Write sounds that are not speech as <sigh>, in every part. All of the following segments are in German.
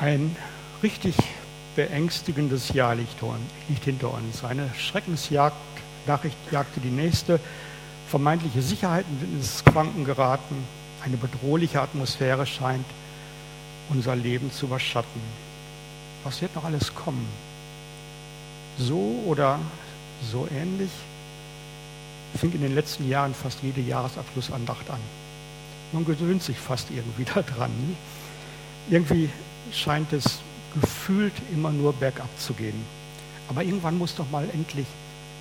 Ein richtig beängstigendes Jahr liegt, hinter uns. Eine Schreckensjagd, Nachricht jagte die nächste. Vermeintliche Sicherheiten sind ins Quanken geraten. Eine bedrohliche Atmosphäre scheint unser Leben zu überschatten. Was wird noch alles kommen? So oder so ähnlich fing in den letzten Jahren fast jede Jahresabschlussandacht an. Man gewöhnt sich fast irgendwie <laughs> daran. Irgendwie scheint es gefühlt immer nur bergab zu gehen. Aber irgendwann muss doch mal endlich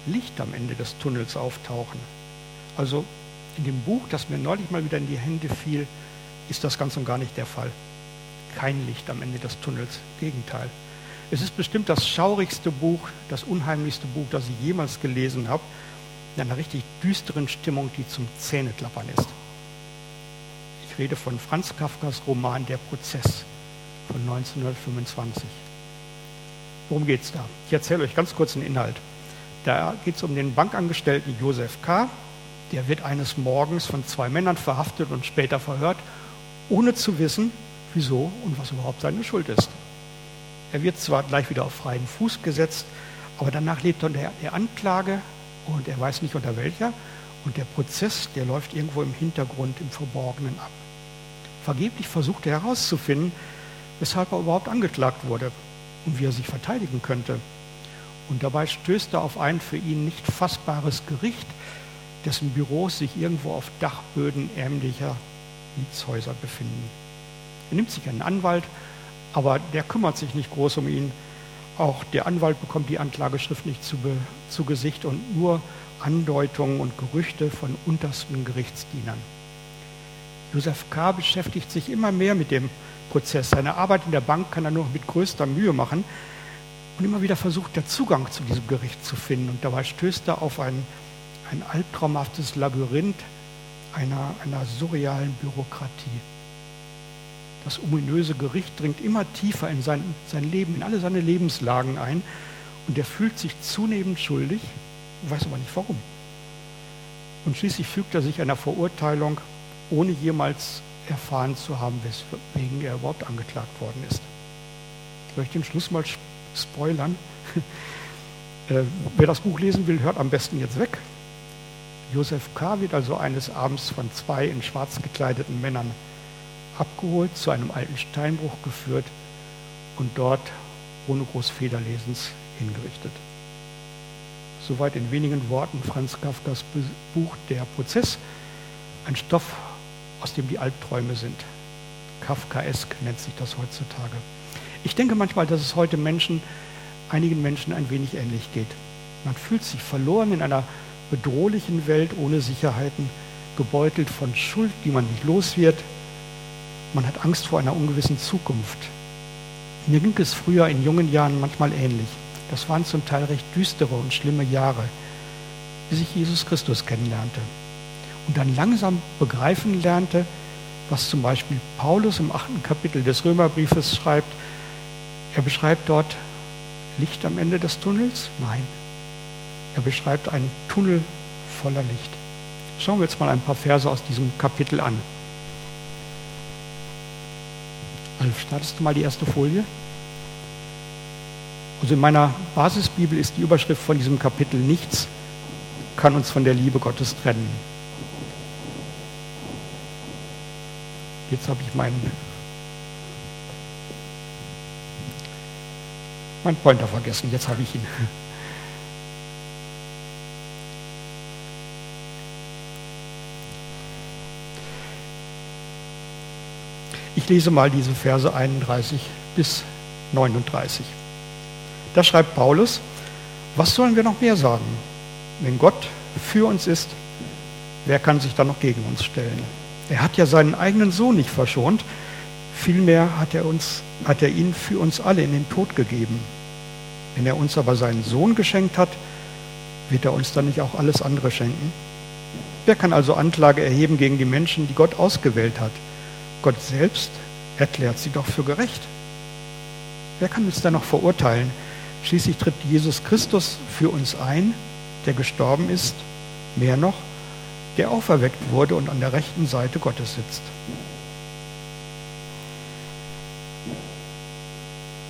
Licht am Ende des Tunnels auftauchen. Also in dem Buch, das mir neulich mal wieder in die Hände fiel, ist das ganz und gar nicht der Fall. Kein Licht am Ende des Tunnels, Gegenteil. Es ist bestimmt das schaurigste Buch, das unheimlichste Buch, das ich jemals gelesen habe, in einer richtig düsteren Stimmung, die zum Zähneklappern ist. Ich rede von Franz Kafkas Roman Der Prozess von 1925. Worum geht es da? Ich erzähle euch ganz kurz den Inhalt. Da geht es um den Bankangestellten Josef K., der wird eines Morgens von zwei Männern verhaftet und später verhört, ohne zu wissen, wieso und was überhaupt seine Schuld ist. Er wird zwar gleich wieder auf freien Fuß gesetzt, aber danach lebt er unter der Anklage und er weiß nicht unter welcher. Und der Prozess, der läuft irgendwo im Hintergrund, im Verborgenen ab. Vergeblich versucht er herauszufinden, weshalb er überhaupt angeklagt wurde und wie er sich verteidigen könnte. Und dabei stößt er auf ein für ihn nicht fassbares Gericht, dessen Büros sich irgendwo auf Dachböden ärmlicher Mietshäuser befinden. Er nimmt sich einen Anwalt, aber der kümmert sich nicht groß um ihn. Auch der Anwalt bekommt die Anklageschrift nicht zu, zu Gesicht und nur Andeutungen und Gerüchte von untersten Gerichtsdienern. Josef K. beschäftigt sich immer mehr mit dem Prozess. Seine Arbeit in der Bank kann er nur mit größter Mühe machen und immer wieder versucht, der Zugang zu diesem Gericht zu finden. Und dabei stößt er auf ein ein albtraumhaftes Labyrinth einer, einer surrealen Bürokratie. Das ominöse Gericht dringt immer tiefer in sein, sein Leben, in alle seine Lebenslagen ein und er fühlt sich zunehmend schuldig, weiß aber nicht warum. Und schließlich fügt er sich einer Verurteilung, ohne jemals erfahren zu haben, weswegen er überhaupt angeklagt worden ist. Ich möchte den Schluss mal spoilern. <laughs> Äh, wer das Buch lesen will, hört am besten jetzt weg. Josef K. wird also eines Abends von zwei in schwarz gekleideten Männern abgeholt, zu einem alten Steinbruch geführt und dort ohne groß Federlesens hingerichtet. Soweit in wenigen Worten Franz Kafkas Buch Der Prozess, ein Stoff, aus dem die Albträume sind. Kafkaesk nennt sich das heutzutage. Ich denke manchmal, dass es heute Menschen, einigen Menschen ein wenig ähnlich geht. Man fühlt sich verloren in einer bedrohlichen Welt ohne Sicherheiten, gebeutelt von Schuld, die man nicht los wird. Man hat Angst vor einer ungewissen Zukunft. Mir ging es früher in jungen Jahren manchmal ähnlich. Das waren zum Teil recht düstere und schlimme Jahre, bis ich Jesus Christus kennenlernte und dann langsam begreifen lernte, was zum Beispiel Paulus im achten Kapitel des Römerbriefes schreibt. Er beschreibt dort Licht am Ende des Tunnels? Nein, er beschreibt einen Tunnel voller Licht. Schauen wir jetzt mal ein paar Verse aus diesem Kapitel an. Alf, startest du mal die erste Folie? Also in meiner Basisbibel ist die Überschrift von diesem Kapitel nichts kann uns von der Liebe Gottes trennen. Jetzt habe ich meinen mein Pointer vergessen. Jetzt habe ich ihn. Ich lese mal diese Verse 31 bis 39. Da schreibt Paulus, was sollen wir noch mehr sagen? Wenn Gott für uns ist, wer kann sich dann noch gegen uns stellen? Er hat ja seinen eigenen Sohn nicht verschont, vielmehr hat er, uns, hat er ihn für uns alle in den Tod gegeben. Wenn er uns aber seinen Sohn geschenkt hat, wird er uns dann nicht auch alles andere schenken? Wer kann also Anklage erheben gegen die Menschen, die Gott ausgewählt hat? Gott selbst erklärt sie doch für gerecht. Wer kann uns da noch verurteilen? Schließlich tritt Jesus Christus für uns ein, der gestorben ist, mehr noch, der auferweckt wurde und an der rechten Seite Gottes sitzt.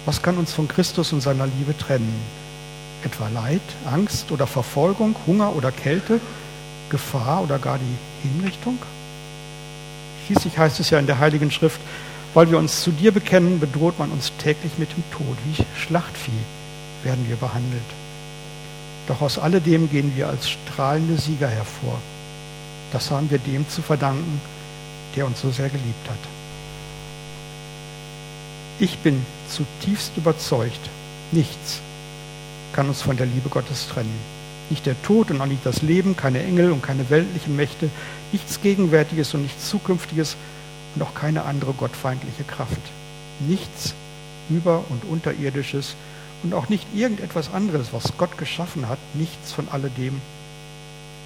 Was kann uns von Christus und seiner Liebe trennen? Etwa Leid, Angst oder Verfolgung, Hunger oder Kälte, Gefahr oder gar die Hinrichtung? Schließlich heißt es ja in der Heiligen Schrift, weil wir uns zu dir bekennen, bedroht man uns täglich mit dem Tod. Wie Schlachtvieh werden wir behandelt. Doch aus alledem gehen wir als strahlende Sieger hervor. Das haben wir dem zu verdanken, der uns so sehr geliebt hat. Ich bin zutiefst überzeugt, nichts kann uns von der Liebe Gottes trennen. Nicht der Tod und auch nicht das Leben, keine Engel und keine weltlichen Mächte, nichts Gegenwärtiges und nichts Zukünftiges und auch keine andere gottfeindliche Kraft. Nichts über- und unterirdisches und auch nicht irgendetwas anderes, was Gott geschaffen hat, nichts von alledem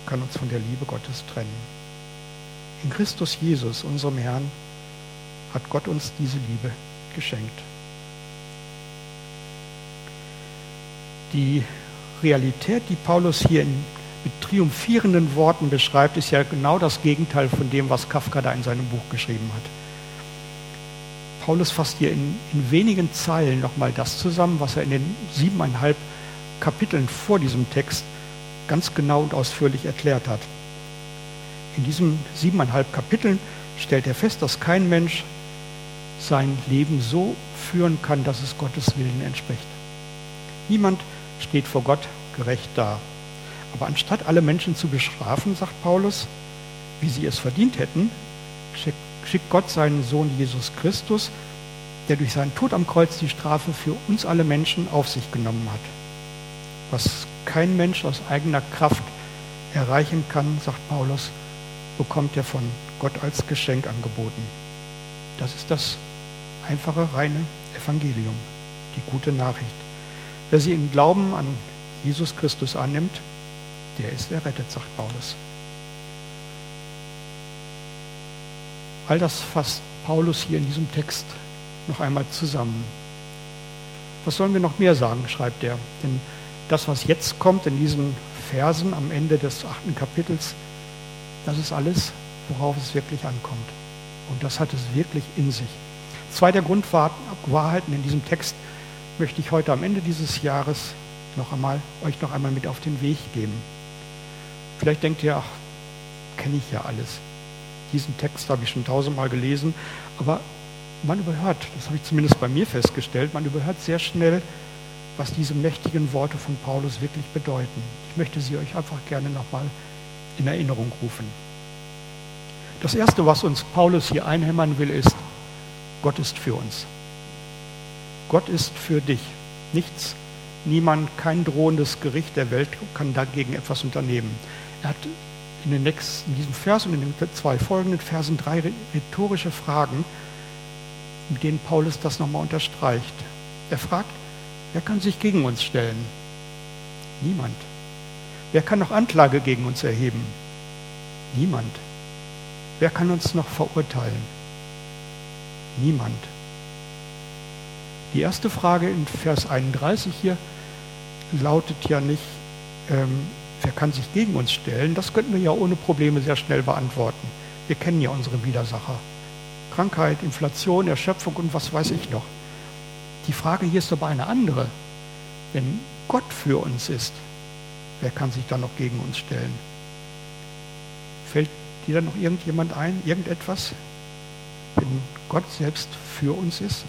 kann uns von der Liebe Gottes trennen. In Christus Jesus, unserem Herrn, hat Gott uns diese Liebe geschenkt. Die Realität, die Paulus hier in, mit triumphierenden Worten beschreibt, ist ja genau das Gegenteil von dem, was Kafka da in seinem Buch geschrieben hat. Paulus fasst hier in, in wenigen Zeilen nochmal das zusammen, was er in den siebeneinhalb Kapiteln vor diesem Text ganz genau und ausführlich erklärt hat. In diesen siebeneinhalb Kapiteln stellt er fest, dass kein Mensch sein Leben so führen kann, dass es Gottes Willen entspricht. Niemand steht vor Gott gerecht da. Aber anstatt alle Menschen zu bestrafen, sagt Paulus, wie sie es verdient hätten, schickt Gott seinen Sohn Jesus Christus, der durch seinen Tod am Kreuz die Strafe für uns alle Menschen auf sich genommen hat. Was kein Mensch aus eigener Kraft erreichen kann, sagt Paulus, bekommt er von Gott als Geschenk angeboten. Das ist das einfache, reine Evangelium, die gute Nachricht. Wer sie im Glauben an Jesus Christus annimmt, der ist errettet, sagt Paulus. All das fasst Paulus hier in diesem Text noch einmal zusammen. Was sollen wir noch mehr sagen, schreibt er. Denn das, was jetzt kommt in diesen Versen am Ende des achten Kapitels, das ist alles, worauf es wirklich ankommt. Und das hat es wirklich in sich. Zwei der Grundwahrheiten in diesem Text möchte ich heute am Ende dieses Jahres noch einmal, euch noch einmal mit auf den Weg geben. Vielleicht denkt ihr, ach, kenne ich ja alles. Diesen Text habe ich schon tausendmal gelesen, aber man überhört, das habe ich zumindest bei mir festgestellt, man überhört sehr schnell, was diese mächtigen Worte von Paulus wirklich bedeuten. Ich möchte sie euch einfach gerne nochmal in Erinnerung rufen. Das Erste, was uns Paulus hier einhämmern will, ist, Gott ist für uns. Gott ist für dich. Nichts, niemand, kein drohendes Gericht der Welt kann dagegen etwas unternehmen. Er hat in, den nächsten, in diesem Vers und in den zwei folgenden Versen drei rhetorische Fragen, mit denen Paulus das nochmal unterstreicht. Er fragt, wer kann sich gegen uns stellen? Niemand. Wer kann noch Anklage gegen uns erheben? Niemand. Wer kann uns noch verurteilen? Niemand. Die erste Frage in Vers 31 hier lautet ja nicht, ähm, wer kann sich gegen uns stellen? Das könnten wir ja ohne Probleme sehr schnell beantworten. Wir kennen ja unsere Widersacher. Krankheit, Inflation, Erschöpfung und was weiß ich noch. Die Frage hier ist aber eine andere. Wenn Gott für uns ist, wer kann sich dann noch gegen uns stellen? Fällt dir dann noch irgendjemand ein, irgendetwas? Wenn Gott selbst für uns ist?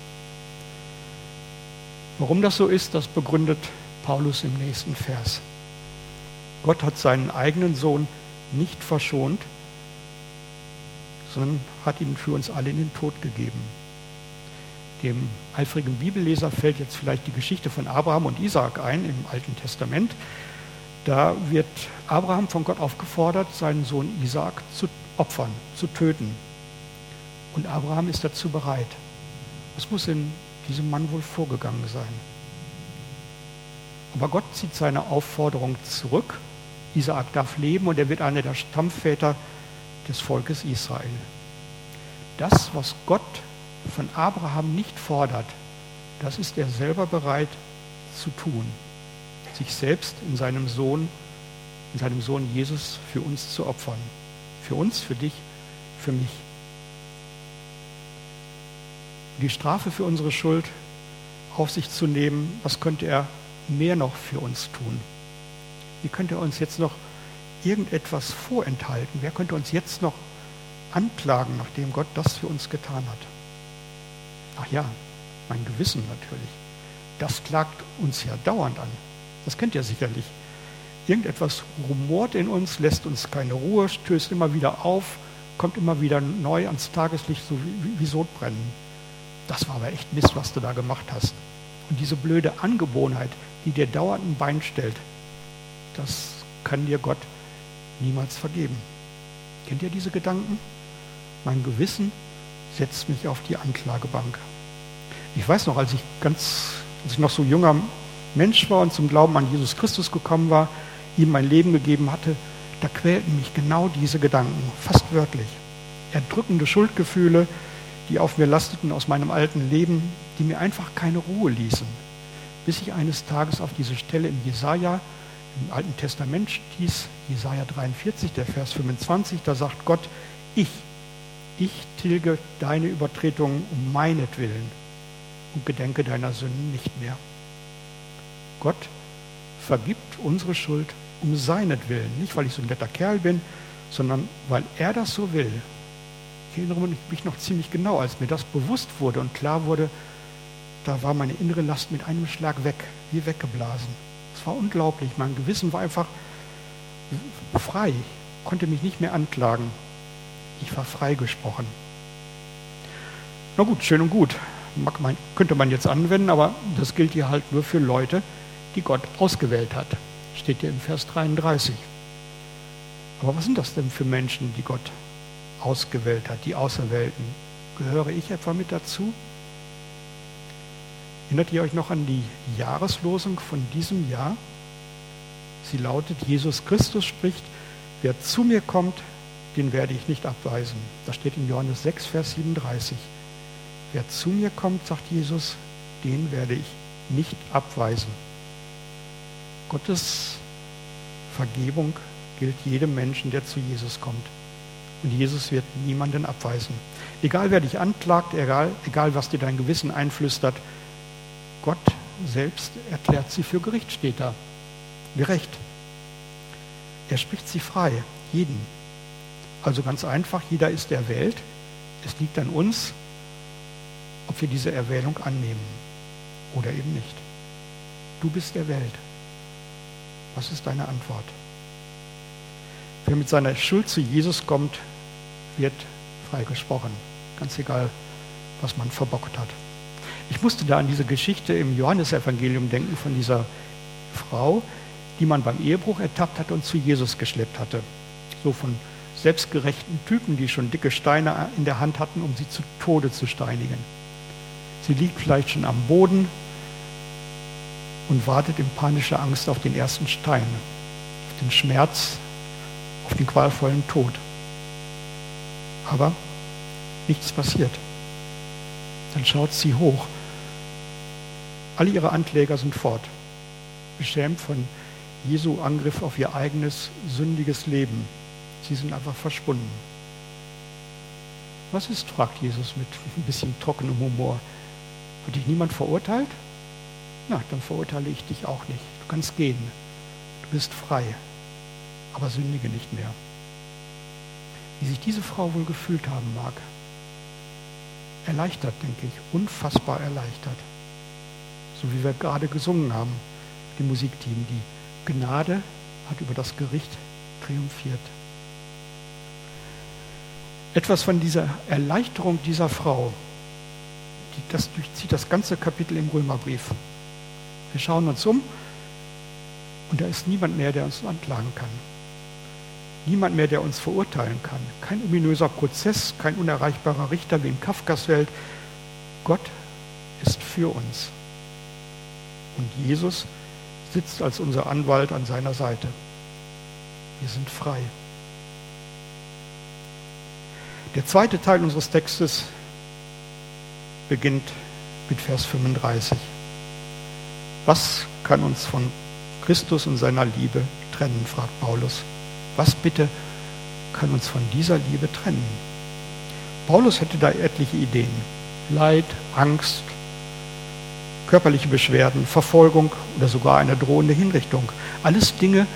Warum das so ist, das begründet Paulus im nächsten Vers. Gott hat seinen eigenen Sohn nicht verschont, sondern hat ihn für uns alle in den Tod gegeben. Dem eifrigen Bibelleser fällt jetzt vielleicht die Geschichte von Abraham und Isaak ein im Alten Testament. Da wird Abraham von Gott aufgefordert, seinen Sohn Isaak zu opfern, zu töten. Und Abraham ist dazu bereit. Was muss in diesem Mann wohl vorgegangen sein? Aber Gott zieht seine Aufforderung zurück. Isaak darf leben und er wird einer der Stammväter des Volkes Israel. Das, was Gott von Abraham nicht fordert, das ist er selber bereit zu tun. Sich selbst in seinem Sohn, in seinem Sohn Jesus für uns zu opfern. Für uns, für dich, für mich. Die Strafe für unsere Schuld auf sich zu nehmen, was könnte er mehr noch für uns tun? Wie könnte er uns jetzt noch irgendetwas vorenthalten? Wer könnte uns jetzt noch anklagen, nachdem Gott das für uns getan hat? Ach ja, mein Gewissen natürlich. Das klagt uns ja dauernd an. Das kennt ihr sicherlich. Irgendetwas rumort in uns, lässt uns keine Ruhe, stößt immer wieder auf, kommt immer wieder neu ans Tageslicht, so wie, Sodbrennen. Das war aber echt Mist, was du da gemacht hast. Und diese blöde Angewohnheit, die dir dauernd ein Bein stellt, das kann dir Gott niemals vergeben. Kennt ihr diese Gedanken? Mein Gewissen setzt mich auf die Anklagebank. Ich weiß noch, als ich ganz, als ich noch so junger Mensch war und zum Glauben an Jesus Christus gekommen war, ihm mein Leben gegeben hatte, da quälten mich genau diese Gedanken, fast wörtlich. Erdrückende Schuldgefühle, die auf mir lasteten aus meinem alten Leben, die mir einfach keine Ruhe ließen, bis ich eines Tages auf diese Stelle im Jesaja, im Alten Testament stieß, Jesaja 43, der Vers 25, da sagt Gott, ich, ich tilge deine Übertretungen um meinetwillen und gedenke deiner Sünden nicht mehr. Gott vergibt unsere Schuld um seinetwillen. Nicht, weil ich so ein netter Kerl bin, sondern weil er das so will. Ich erinnere mich noch ziemlich genau, als mir das bewusst wurde und klar wurde, da war meine innere Last mit einem Schlag weg, wie weggeblasen. Es war unglaublich. Mein Gewissen war einfach frei, konnte mich nicht mehr anklagen. Ich war freigesprochen. Na gut, schön und gut. Man, könnte man jetzt anwenden, aber das gilt hier halt nur für Leute, die Gott ausgewählt hat. Steht hier im Vers 33. Aber was sind das denn für Menschen, die Gott ausgewählt hat, die Auserwählten? Gehöre ich etwa mit dazu? Erinnert ihr euch noch an die Jahreslosung von diesem Jahr? Sie lautet, Jesus Christus spricht, wer zu mir kommt, den werde ich nicht abweisen. Das steht in Johannes 6, Vers 37. Wer zu mir kommt, sagt Jesus, den werde ich nicht abweisen. Gottes Vergebung gilt jedem Menschen, der zu Jesus kommt. Und Jesus wird niemanden abweisen. Egal wer dich anklagt, egal, egal was dir dein Gewissen einflüstert, Gott selbst erklärt sie für Gericht, steht da. Gerecht. Er spricht sie frei, jeden. Also ganz einfach, jeder ist erwählt. Es liegt an uns, ob wir diese Erwählung annehmen oder eben nicht. Du bist erwählt. Was ist deine Antwort? Wer mit seiner Schuld zu Jesus kommt, wird freigesprochen. Ganz egal, was man verbockt hat. Ich musste da an diese Geschichte im Johannesevangelium denken von dieser Frau, die man beim Ehebruch ertappt hatte und zu Jesus geschleppt hatte. So von selbstgerechten Typen, die schon dicke Steine in der Hand hatten, um sie zu Tode zu steinigen. Sie liegt vielleicht schon am Boden, und wartet in panischer Angst auf den ersten Stein, auf den Schmerz, auf den qualvollen Tod. Aber nichts passiert. Dann schaut sie hoch. Alle ihre Ankläger sind fort, beschämt von Jesu Angriff auf ihr eigenes sündiges Leben. Sie sind einfach verschwunden. Was ist, fragt Jesus mit ein bisschen trockenem Humor. Hat dich niemand verurteilt? na, dann verurteile ich dich auch nicht. Du kannst gehen. Du bist frei. Aber sündige nicht mehr. Wie sich diese Frau wohl gefühlt haben mag. Erleichtert, denke ich. Unfassbar erleichtert. So wie wir gerade gesungen haben, die Musikteam. Die Gnade hat über das Gericht triumphiert. Etwas von dieser Erleichterung dieser Frau, die, das durchzieht das ganze Kapitel im Römerbrief. Wir schauen uns um und da ist niemand mehr, der uns anklagen kann. Niemand mehr, der uns verurteilen kann. Kein ominöser Prozess, kein unerreichbarer Richter wie in Kafkas Welt. Gott ist für uns. Und Jesus sitzt als unser Anwalt an seiner Seite. Wir sind frei. Der zweite Teil unseres Textes beginnt mit Vers 35. Was kann uns von Christus und seiner Liebe trennen, fragt Paulus. Was bitte kann uns von dieser Liebe trennen? Paulus hätte da etliche Ideen. Leid, Angst, körperliche Beschwerden, Verfolgung oder sogar eine drohende Hinrichtung. Alles Dinge,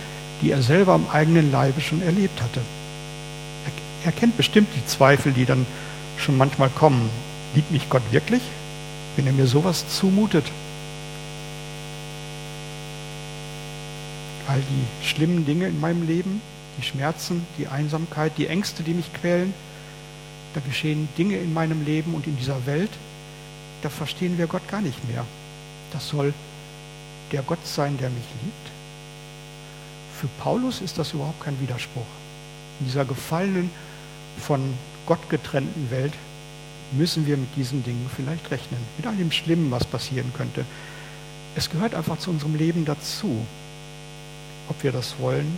die er selber am eigenen Leibe schon erlebt hatte. Er, kennt bestimmt die Zweifel, die dann schon manchmal kommen. Liebt mich Gott wirklich, wenn er mir sowas zumutet? All die schlimmen Dinge in meinem Leben, die Schmerzen, die Einsamkeit, die Ängste, die mich quälen, da geschehen Dinge in meinem Leben und in dieser Welt, da verstehen wir Gott gar nicht mehr. Das soll der Gott sein, der mich liebt. Für Paulus ist das überhaupt kein Widerspruch. In dieser gefallenen, von Gott getrennten Welt müssen wir mit diesen Dingen vielleicht rechnen. Mit all dem Schlimmen, was passieren könnte. Es gehört einfach zu unserem Leben dazu, ob wir das wollen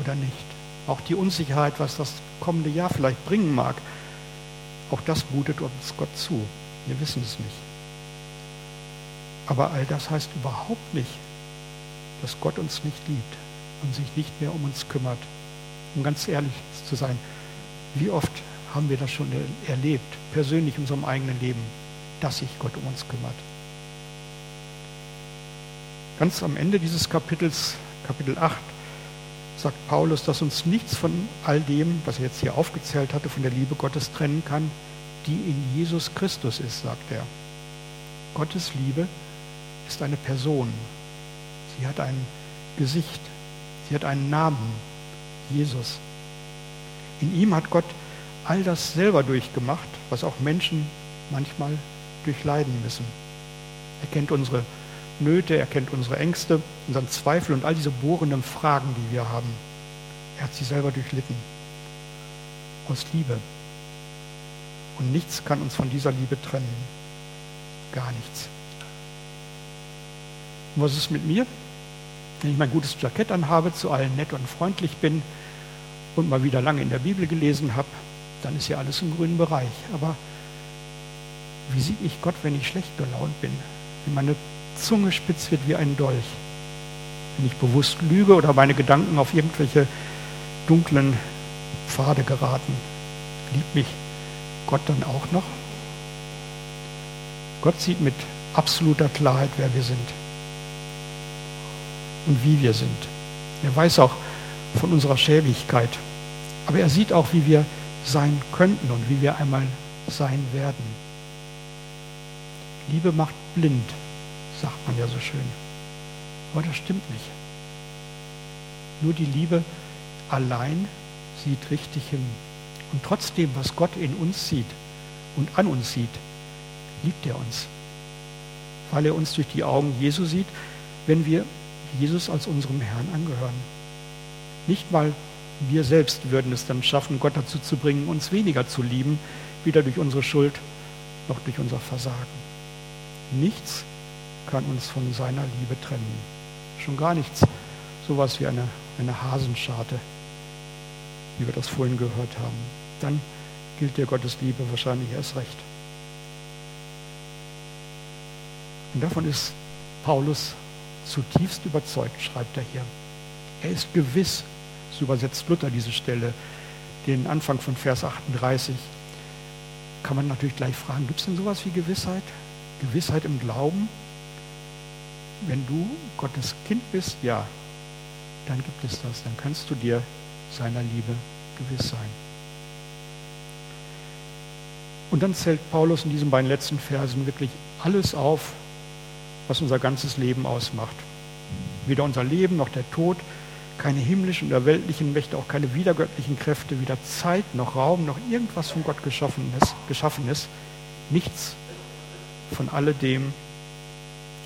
oder nicht. Auch die Unsicherheit, was das kommende Jahr vielleicht bringen mag, auch das mutet uns Gott zu. Wir wissen es nicht. Aber all das heißt überhaupt nicht, dass Gott uns nicht liebt und sich nicht mehr um uns kümmert. Um ganz ehrlich zu sein, wie oft haben wir das schon erlebt, persönlich in unserem eigenen Leben, dass sich Gott um uns kümmert. Ganz am Ende dieses Kapitels, Kapitel 8, sagt Paulus, dass uns nichts von all dem, was er jetzt hier aufgezählt hatte, von der Liebe Gottes trennen kann, die in Jesus Christus ist, sagt er. Gottes Liebe ist eine Person. Sie hat ein Gesicht. Sie hat einen Namen. Jesus. In ihm hat Gott all das selber durchgemacht, was auch Menschen manchmal durchleiden müssen. Er kennt unsere Nöte, er kennt unsere Ängste, unseren Zweifel und all diese bohrenden Fragen, die wir haben. Er hat sie selber durchlitten. Aus Liebe. Und nichts kann uns von dieser Liebe trennen. Gar nichts. Und was ist mit mir? Wenn ich mein gutes Jackett anhabe, zu allen nett und freundlich bin und mal wieder lange in der Bibel gelesen habe, dann ist ja alles im grünen Bereich. Aber wie sieht mich Gott, wenn ich schlecht gelaunt bin? Wenn meine Zunge spitz wird wie ein Dolch? Wenn ich bewusst lüge oder meine Gedanken auf irgendwelche dunklen Pfade geraten? Liebt mich Gott dann auch noch? Gott sieht mit absoluter Klarheit, wer wir sind und wie wir sind. Er weiß auch von unserer Schäbigkeit, aber er sieht auch, wie wir sein könnten und wie wir einmal sein werden. Liebe macht blind, sagt man ja so schön. Aber das stimmt nicht. Nur die Liebe allein sieht richtig hin. Und trotzdem, was Gott in uns sieht und an uns sieht, liebt er uns. Weil er uns durch die Augen Jesu sieht, wenn wir Jesus als unserem Herrn angehören. Nicht mal wir selbst würden es dann schaffen, Gott dazu zu bringen, uns weniger zu lieben, weder durch unsere Schuld noch durch unser Versagen. Nichts kann uns von seiner Liebe trennen. Schon gar nichts, sowas wie eine, eine Hasenscharte, wie wir das vorhin gehört haben. Dann gilt dir Gottes Liebe wahrscheinlich erst recht. Und davon ist Paulus zutiefst überzeugt, schreibt er hier. Er ist gewiss, so übersetzt Luther diese Stelle, den Anfang von Vers 38, kann man natürlich gleich fragen, gibt es denn sowas wie Gewissheit? Gewissheit im Glauben? Wenn du Gottes Kind bist, ja, dann gibt es das. Dann kannst du dir seiner Liebe gewiss sein. Und dann zählt Paulus in diesen beiden letzten Versen wirklich alles auf, was unser ganzes Leben ausmacht. Weder unser Leben noch der Tod, keine himmlischen oder weltlichen Mächte, auch keine wiedergöttlichen Kräfte, weder Zeit noch Raum noch irgendwas von Gott geschaffenes, geschaffenes. Nichts von alledem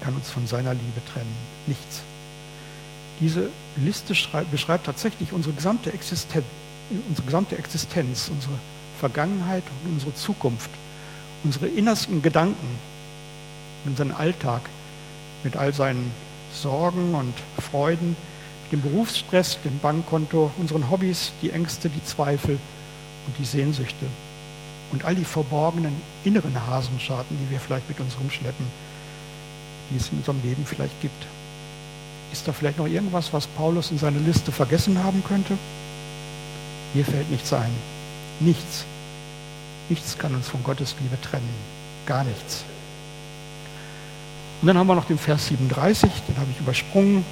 kann uns von seiner Liebe trennen. Nichts. Diese Liste beschreibt tatsächlich unsere gesamte Existenz, unsere gesamte Existenz, unsere Vergangenheit und unsere Zukunft, unsere innersten Gedanken, unseren Alltag, mit all seinen Sorgen und Freuden, dem Berufsstress, dem Bankkonto, unseren Hobbys, die Ängste, die Zweifel und die Sehnsüchte und all die verborgenen inneren Hasenscharten, die wir vielleicht mit uns rumschleppen, die es in unserem Leben vielleicht gibt. Ist da vielleicht noch irgendwas, was Paulus in seiner Liste vergessen haben könnte? Mir fällt nichts ein. Nichts. Nichts kann uns von Gottes Liebe trennen. Gar nichts. Und dann haben wir noch den Vers 37, den habe ich übersprungen.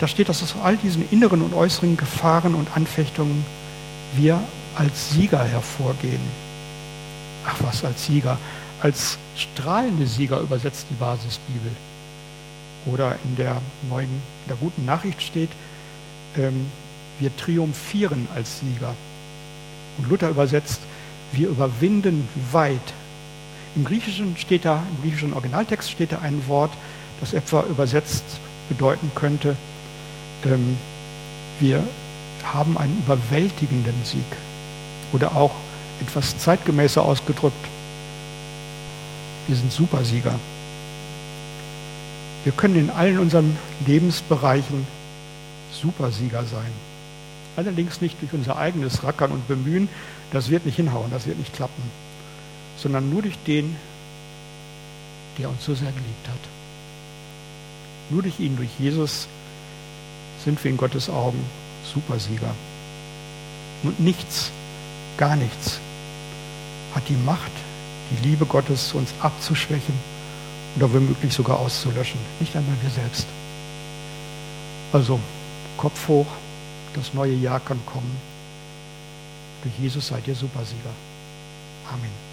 Da steht, dass aus all diesen inneren und äußeren Gefahren und Anfechtungen wir als Sieger hervorgehen. Ach was, als Sieger. Als strahlende Sieger übersetzt die Basisbibel. Oder in der neuen, in der guten Nachricht steht, ähm, wir triumphieren als Sieger. Und Luther übersetzt, wir überwinden weit. Im Griechischen steht da, im griechischen Originaltext steht da ein Wort, das etwa übersetzt bedeuten könnte, ähm, wir haben einen überwältigenden Sieg. Oder auch etwas zeitgemäßer ausgedrückt, wir sind Supersieger. Wir können in allen unseren Lebensbereichen Supersieger sein. Allerdings nicht durch unser eigenes Rackern und Bemühen, das wird nicht hinhauen, das wird nicht klappen, sondern nur durch den, der uns so sehr geliebt hat. Nur durch ihn, durch Jesus sind wir in Gottes Augen Supersieger. Und nichts, gar nichts hat die Macht, die Liebe Gottes uns abzuschwächen oder womöglich sogar auszulöschen. Nicht einmal wir selbst. Also Kopf hoch, das neue Jahr kann kommen. Durch Jesus seid ihr Supersieger. Amen.